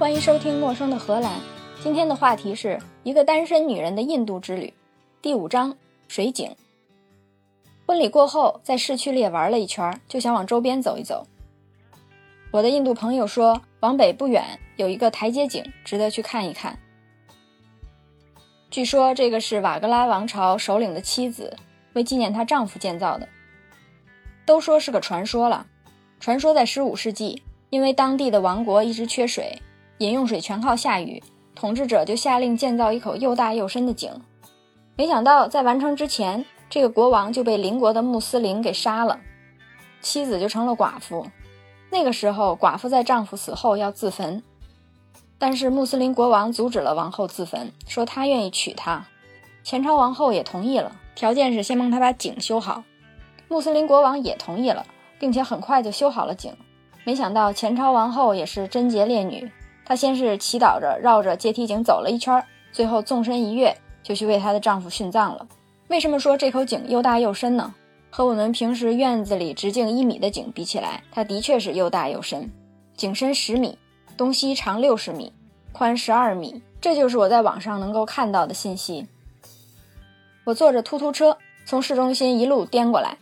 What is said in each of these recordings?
欢迎收听《陌生的荷兰》。今天的话题是一个单身女人的印度之旅，第五章水井。婚礼过后，在市区里也玩了一圈，就想往周边走一走。我的印度朋友说，往北不远有一个台阶井，值得去看一看。据说这个是瓦格拉王朝首领的妻子为纪念她丈夫建造的。都说是个传说了。传说在15世纪，因为当地的王国一直缺水，饮用水全靠下雨，统治者就下令建造一口又大又深的井。没想到在完成之前，这个国王就被邻国的穆斯林给杀了，妻子就成了寡妇。那个时候，寡妇在丈夫死后要自焚。但是穆斯林国王阻止了王后自焚，说他愿意娶她。前朝王后也同意了，条件是先帮他把井修好。穆斯林国王也同意了，并且很快就修好了井。没想到前朝王后也是贞洁烈女，她先是祈祷着绕着阶梯井走了一圈，最后纵身一跃就去为她的丈夫殉葬了。为什么说这口井又大又深呢？和我们平时院子里直径一米的井比起来，它的确是又大又深，井深十米。东西长六十米，宽十二米，这就是我在网上能够看到的信息。我坐着突突车从市中心一路颠过来，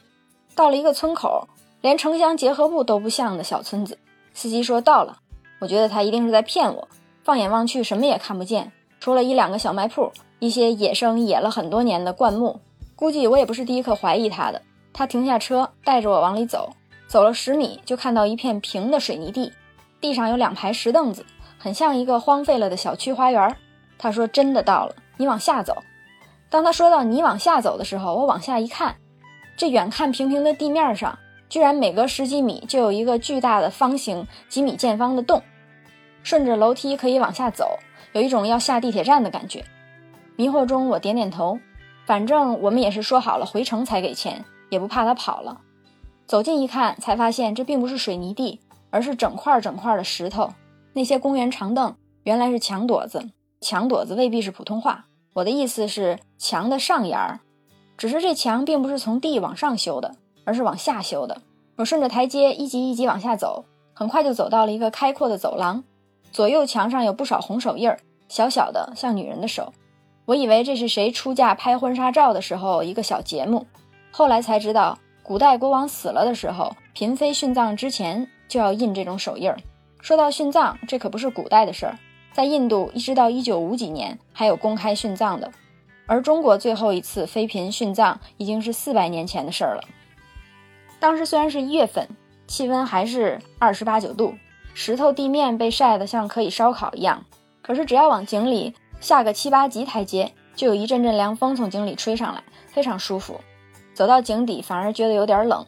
到了一个村口，连城乡结合部都不像的小村子。司机说到了，我觉得他一定是在骗我。放眼望去，什么也看不见，除了一两个小卖铺，一些野生野了很多年的灌木。估计我也不是第一个怀疑他的。他停下车，带着我往里走，走了十米，就看到一片平的水泥地。地上有两排石凳子，很像一个荒废了的小区花园。他说：“真的到了，你往下走。”当他说到“你往下走”的时候，我往下一看，这远看平平的地面上，居然每隔十几米就有一个巨大的方形、几米见方的洞。顺着楼梯可以往下走，有一种要下地铁站的感觉。迷惑中，我点点头，反正我们也是说好了回城才给钱，也不怕他跑了。走近一看，才发现这并不是水泥地。而是整块整块的石头，那些公园长凳原来是墙垛子，墙垛子未必是普通话。我的意思是墙的上沿儿，只是这墙并不是从地往上修的，而是往下修的。我顺着台阶一级一级往下走，很快就走到了一个开阔的走廊，左右墙上有不少红手印儿，小小的像女人的手。我以为这是谁出嫁拍婚纱照的时候一个小节目，后来才知道，古代国王死了的时候，嫔妃殉葬之前。就要印这种手印儿。说到殉葬，这可不是古代的事儿，在印度一直到一九五几年还有公开殉葬的，而中国最后一次妃嫔殉葬已经是四百年前的事儿了。当时虽然是一月份，气温还是二十八九度，石头地面被晒得像可以烧烤一样，可是只要往井里下个七八级台阶，就有一阵阵凉风从井里吹上来，非常舒服。走到井底反而觉得有点冷。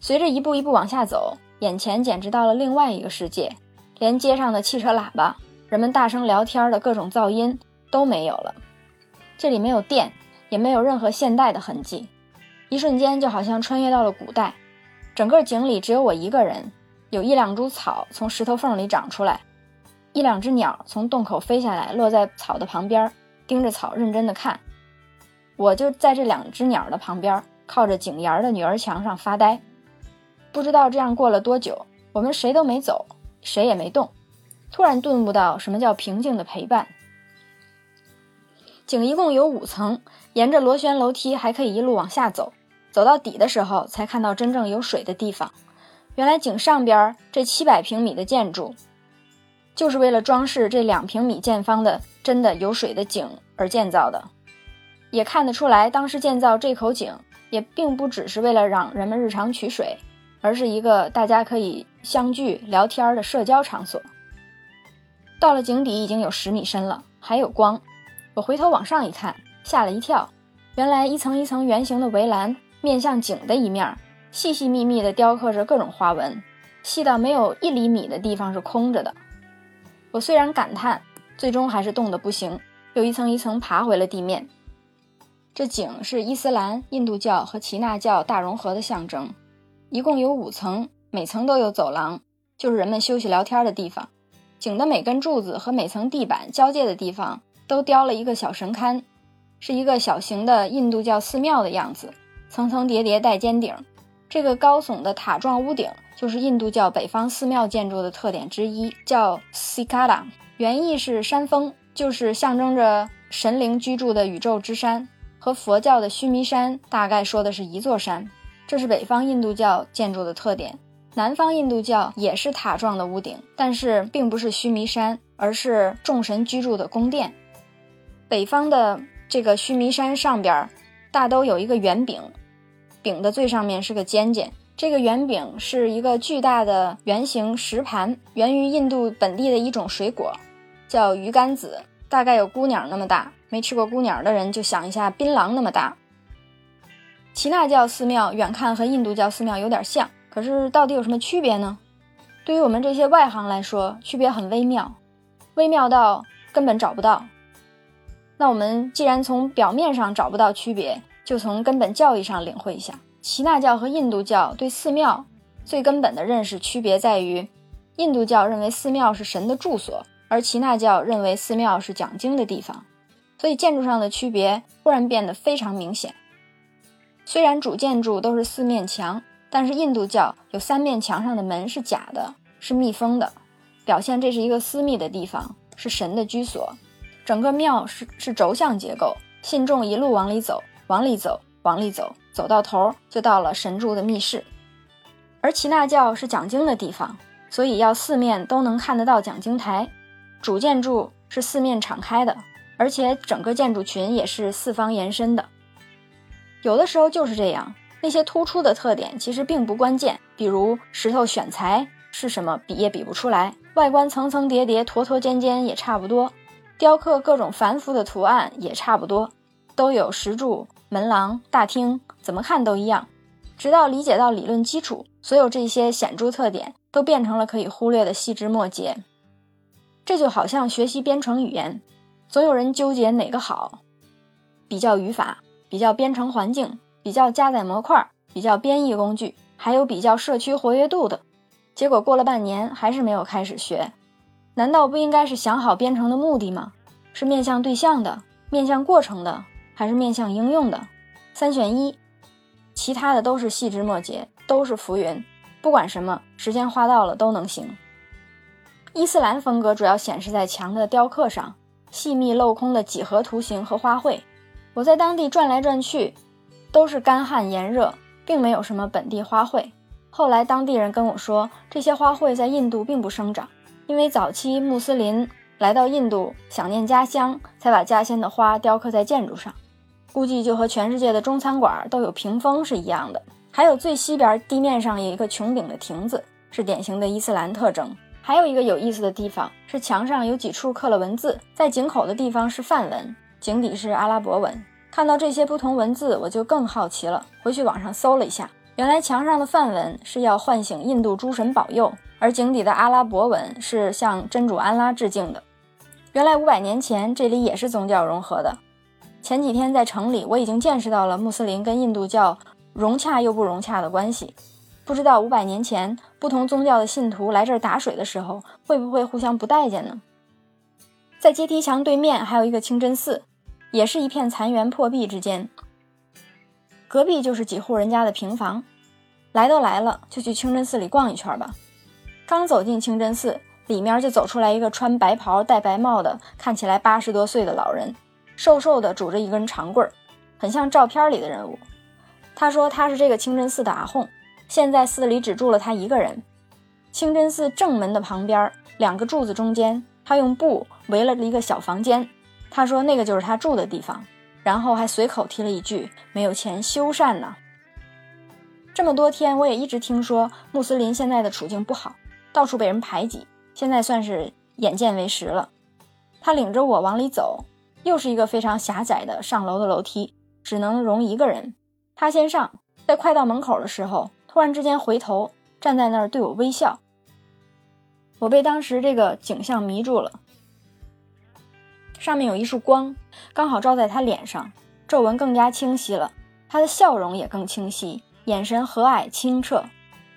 随着一步一步往下走。眼前简直到了另外一个世界，连街上的汽车喇叭、人们大声聊天的各种噪音都没有了。这里没有电，也没有任何现代的痕迹，一瞬间就好像穿越到了古代。整个井里只有我一个人，有一两株草从石头缝里长出来，一两只鸟从洞口飞下来，落在草的旁边，盯着草认真的看。我就在这两只鸟的旁边，靠着井沿的女儿墙上发呆。不知道这样过了多久，我们谁都没走，谁也没动，突然顿悟到什么叫平静的陪伴。井一共有五层，沿着螺旋楼梯还可以一路往下走，走到底的时候才看到真正有水的地方。原来井上边这七百平米的建筑，就是为了装饰这两平米见方的真的有水的井而建造的。也看得出来，当时建造这口井也并不只是为了让人们日常取水。而是一个大家可以相聚聊天的社交场所。到了井底已经有十米深了，还有光。我回头往上一看，吓了一跳。原来一层一层圆形的围栏面向井的一面，细细密密地雕刻着各种花纹，细到没有一厘米的地方是空着的。我虽然感叹，最终还是冻得不行，又一层一层爬回了地面。这井是伊斯兰、印度教和耆那教大融合的象征。一共有五层，每层都有走廊，就是人们休息聊天的地方。井的每根柱子和每层地板交界的地方都雕了一个小神龛，是一个小型的印度教寺庙的样子，层层叠叠带尖顶。这个高耸的塔状屋顶就是印度教北方寺庙建筑的特点之一，叫 Sikara，原意是山峰，就是象征着神灵居住的宇宙之山，和佛教的须弥山大概说的是一座山。这是北方印度教建筑的特点。南方印度教也是塔状的屋顶，但是并不是须弥山，而是众神居住的宫殿。北方的这个须弥山上边大都有一个圆饼。饼的最上面是个尖尖，这个圆饼是一个巨大的圆形石盘，源于印度本地的一种水果，叫鱼干子，大概有姑娘那么大。没吃过姑娘的人就想一下，槟榔那么大。耆那教寺庙远看和印度教寺庙有点像，可是到底有什么区别呢？对于我们这些外行来说，区别很微妙，微妙到根本找不到。那我们既然从表面上找不到区别，就从根本教义上领会一下，耆那教和印度教对寺庙最根本的认识区别在于，印度教认为寺庙是神的住所，而耆那教认为寺庙是讲经的地方，所以建筑上的区别忽然变得非常明显。虽然主建筑都是四面墙，但是印度教有三面墙上的门是假的，是密封的，表现这是一个私密的地方，是神的居所。整个庙是是轴向结构，信众一路往里走。往里走，往里走，走到头就到了神柱的密室。而耆那教是讲经的地方，所以要四面都能看得到讲经台。主建筑是四面敞开的，而且整个建筑群也是四方延伸的。有的时候就是这样，那些突出的特点其实并不关键，比如石头选材是什么，比也比不出来；外观层层叠叠、坨坨尖尖也差不多；雕刻各种繁复的图案也差不多，都有石柱。门廊、大厅怎么看都一样，直到理解到理论基础，所有这些显著特点都变成了可以忽略的细枝末节。这就好像学习编程语言，总有人纠结哪个好，比较语法，比较编程环境，比较加载模块，比较编译工具，还有比较社区活跃度的。结果过了半年还是没有开始学，难道不应该是想好编程的目的吗？是面向对象的，面向过程的。还是面向应用的，三选一，其他的都是细枝末节，都是浮云。不管什么，时间花到了都能行。伊斯兰风格主要显示在墙的雕刻上，细密镂空的几何图形和花卉。我在当地转来转去，都是干旱炎热，并没有什么本地花卉。后来当地人跟我说，这些花卉在印度并不生长，因为早期穆斯林来到印度想念家乡，才把家乡的花雕刻在建筑上。估计就和全世界的中餐馆都有屏风是一样的，还有最西边地面上有一个穹顶的亭子，是典型的伊斯兰特征。还有一个有意思的地方是墙上有几处刻了文字，在井口的地方是梵文，井底是阿拉伯文。看到这些不同文字，我就更好奇了，回去网上搜了一下，原来墙上的梵文是要唤醒印度诸神保佑，而井底的阿拉伯文是向真主安拉致敬的。原来五百年前这里也是宗教融合的。前几天在城里，我已经见识到了穆斯林跟印度教融洽又不融洽的关系。不知道五百年前不同宗教的信徒来这儿打水的时候，会不会互相不待见呢？在阶梯墙对面还有一个清真寺，也是一片残垣破壁之间。隔壁就是几户人家的平房。来都来了，就去清真寺里逛一圈吧。刚走进清真寺，里面就走出来一个穿白袍、戴白帽的，看起来八十多岁的老人。瘦瘦的，拄着一根长棍儿，很像照片里的人物。他说他是这个清真寺的阿訇，现在寺里只住了他一个人。清真寺正门的旁边，两个柱子中间，他用布围了一个小房间。他说那个就是他住的地方，然后还随口提了一句：“没有钱修缮呢。”这么多天，我也一直听说穆斯林现在的处境不好，到处被人排挤，现在算是眼见为实了。他领着我往里走。又是一个非常狭窄的上楼的楼梯，只能容一个人。他先上，在快到门口的时候，突然之间回头，站在那儿对我微笑。我被当时这个景象迷住了。上面有一束光，刚好照在他脸上，皱纹更加清晰了，他的笑容也更清晰，眼神和蔼清澈。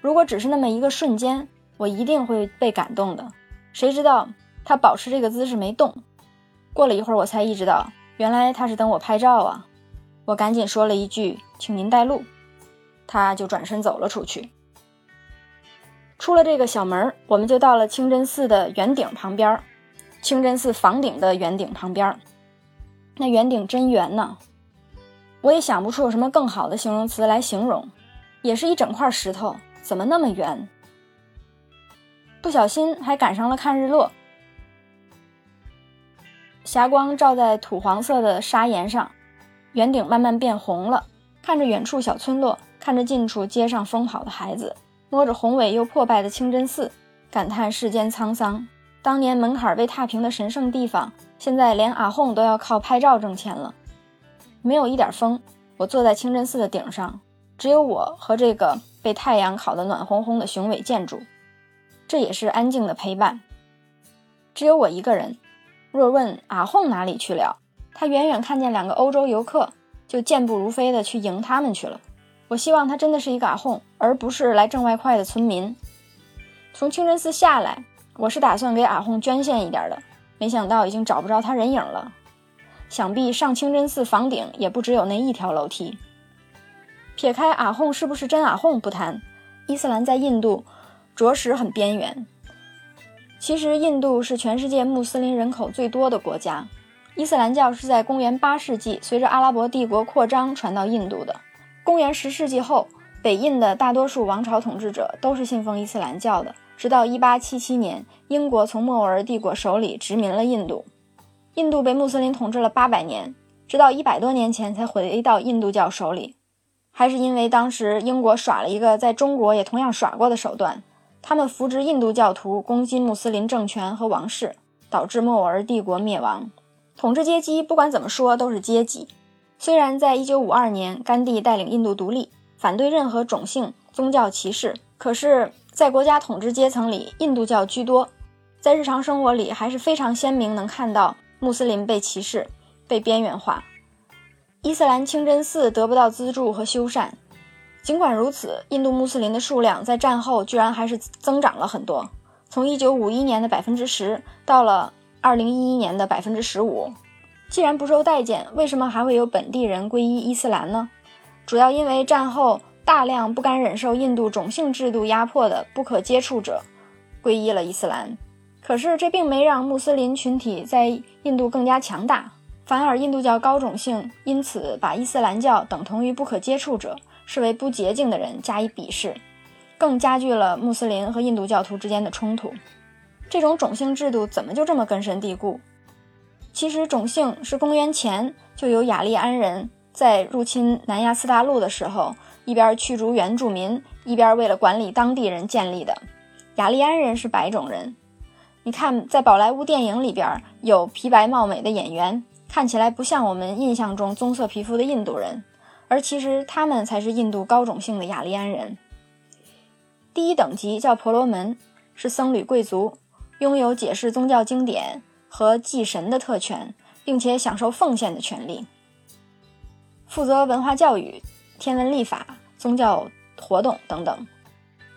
如果只是那么一个瞬间，我一定会被感动的。谁知道他保持这个姿势没动。过了一会儿，我才意识到，原来他是等我拍照啊！我赶紧说了一句：“请您带路。”他就转身走了出去。出了这个小门我们就到了清真寺的圆顶旁边清真寺房顶的圆顶旁边那圆顶真圆呢，我也想不出有什么更好的形容词来形容，也是一整块石头，怎么那么圆？不小心还赶上了看日落，霞光照在土黄色的砂岩上，圆顶慢慢变红了。看着远处小村落，看着近处街上疯跑的孩子，摸着宏伟又破败的清真寺，感叹世间沧桑。当年门槛被踏平的神圣地方，现在连阿訇都要靠拍照挣钱了。没有一点风，我坐在清真寺的顶上，只有我和这个被太阳烤得暖烘烘的雄伟建筑，这也是安静的陪伴。只有我一个人。若问阿訇哪里去了，他远远看见两个欧洲游客。就健步如飞的去迎他们去了。我希望他真的是一个阿訇，而不是来挣外快的村民。从清真寺下来，我是打算给阿訇捐献一点的，没想到已经找不着他人影了。想必上清真寺房顶也不只有那一条楼梯。撇开阿訇是不是真阿訇不谈，伊斯兰在印度着实很边缘。其实，印度是全世界穆斯林人口最多的国家。伊斯兰教是在公元八世纪随着阿拉伯帝国扩张传到印度的。公元十世纪后，北印的大多数王朝统治者都是信奉伊斯兰教的。直到一八七七年，英国从莫卧儿帝国手里殖民了印度，印度被穆斯林统治了八百年，直到一百多年前才回到印度教手里。还是因为当时英国耍了一个在中国也同样耍过的手段，他们扶植印度教徒攻击穆斯林政权和王室，导致莫卧儿帝国灭亡。统治阶级不管怎么说都是阶级。虽然在1952年甘地带领印度独立，反对任何种姓、宗教歧视，可是，在国家统治阶层里，印度教居多。在日常生活里，还是非常鲜明，能看到穆斯林被歧视、被边缘化。伊斯兰清真寺得不到资助和修缮。尽管如此，印度穆斯林的数量在战后居然还是增长了很多，从1951年的百分之十到了。二零一一年的百分之十五，既然不受待见，为什么还会有本地人皈依伊斯兰呢？主要因为战后大量不甘忍受印度种姓制度压迫的不可接触者皈依了伊斯兰。可是这并没让穆斯林群体在印度更加强大，反而印度教高种姓因此把伊斯兰教等同于不可接触者，视为不洁净的人加以鄙视，更加剧了穆斯林和印度教徒之间的冲突。这种种姓制度怎么就这么根深蒂固？其实，种姓是公元前就有雅利安人在入侵南亚次大陆的时候，一边驱逐原住民，一边为了管理当地人建立的。雅利安人是白种人，你看，在宝莱坞电影里边有皮白貌美的演员，看起来不像我们印象中棕色皮肤的印度人，而其实他们才是印度高种姓的雅利安人。第一等级叫婆罗门，是僧侣贵族。拥有解释宗教经典和祭神的特权，并且享受奉献的权利，负责文化教育、天文历法、宗教活动等等。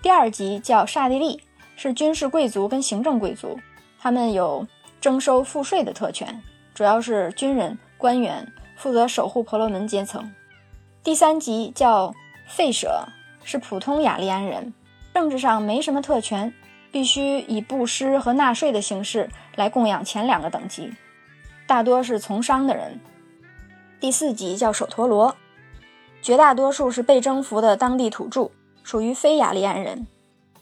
第二级叫刹帝利，是军事贵族跟行政贵族，他们有征收赋税的特权，主要是军人、官员负责守护婆罗门阶层。第三级叫费舍，是普通雅利安人，政治上没什么特权。必须以布施和纳税的形式来供养前两个等级，大多是从商的人。第四级叫首陀罗，绝大多数是被征服的当地土著，属于非雅利安人，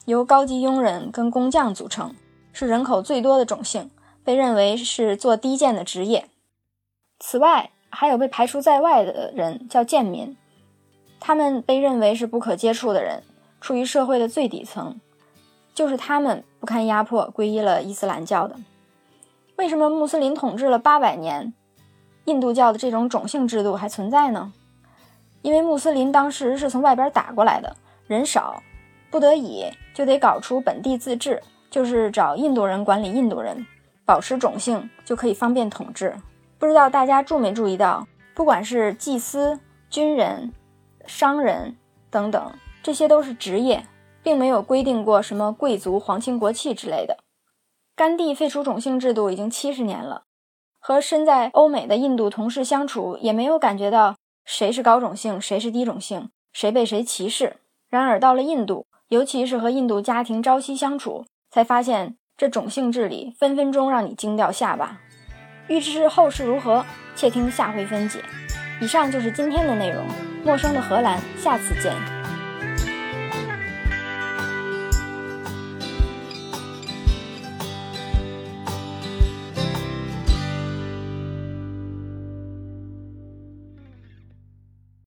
由高级佣人跟工匠组成，是人口最多的种姓，被认为是做低贱的职业。此外，还有被排除在外的人，叫贱民，他们被认为是不可接触的人，处于社会的最底层。就是他们不堪压迫，皈依了伊斯兰教的。为什么穆斯林统治了八百年，印度教的这种种姓制度还存在呢？因为穆斯林当时是从外边打过来的，人少，不得已就得搞出本地自治，就是找印度人管理印度人，保持种姓就可以方便统治。不知道大家注没注意到，不管是祭司、军人、商人等等，这些都是职业。并没有规定过什么贵族、皇亲国戚之类的。甘地废除种姓制度已经七十年了，和身在欧美的印度同事相处，也没有感觉到谁是高种姓，谁是低种姓，谁被谁歧视。然而到了印度，尤其是和印度家庭朝夕相处，才发现这种姓治理分分钟让你惊掉下巴。欲知后事如何，且听下回分解。以上就是今天的内容。陌生的荷兰，下次见。